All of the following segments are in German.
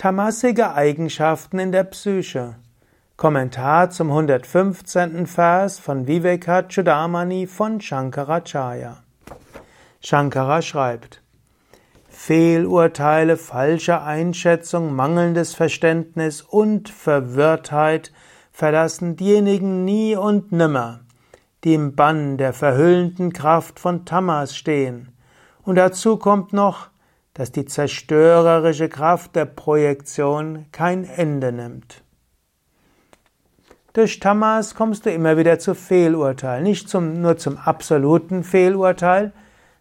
Tamasige Eigenschaften in der Psyche. Kommentar zum 115. Vers von Vivekachudamani von Shankaracharya. Shankara schreibt, Fehlurteile, falsche Einschätzung, mangelndes Verständnis und Verwirrtheit verlassen diejenigen nie und nimmer, die im Bann der verhüllenden Kraft von Tamas stehen. Und dazu kommt noch, dass die zerstörerische Kraft der Projektion kein Ende nimmt. Durch Tamas kommst du immer wieder zu Fehlurteilen, nicht zum, nur zum absoluten Fehlurteil,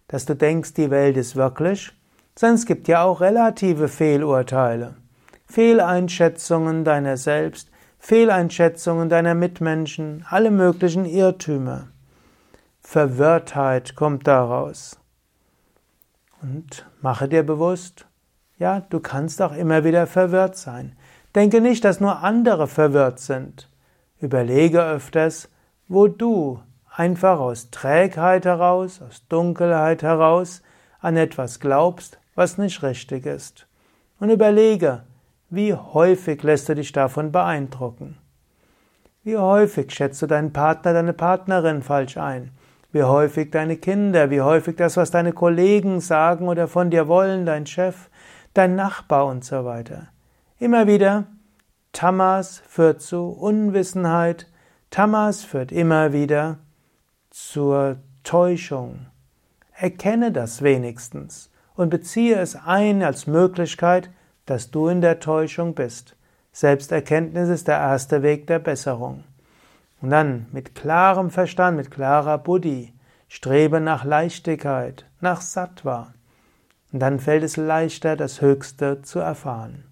dass du denkst, die Welt ist wirklich, sondern es gibt ja auch relative Fehlurteile, Fehleinschätzungen deiner selbst, Fehleinschätzungen deiner Mitmenschen, alle möglichen Irrtümer. Verwirrtheit kommt daraus. Und mache dir bewusst, ja, du kannst auch immer wieder verwirrt sein. Denke nicht, dass nur andere verwirrt sind. Überlege öfters, wo du einfach aus Trägheit heraus, aus Dunkelheit heraus an etwas glaubst, was nicht richtig ist. Und überlege, wie häufig lässt du dich davon beeindrucken? Wie häufig schätzt du deinen Partner, deine Partnerin falsch ein? Wie häufig deine Kinder, wie häufig das, was deine Kollegen sagen oder von dir wollen, dein Chef, dein Nachbar und so weiter. Immer wieder, Tamas führt zu Unwissenheit, Tamas führt immer wieder zur Täuschung. Erkenne das wenigstens und beziehe es ein als Möglichkeit, dass du in der Täuschung bist. Selbsterkenntnis ist der erste Weg der Besserung. Und dann mit klarem Verstand, mit klarer Buddhi, strebe nach Leichtigkeit, nach Sattva. Und dann fällt es leichter, das Höchste zu erfahren.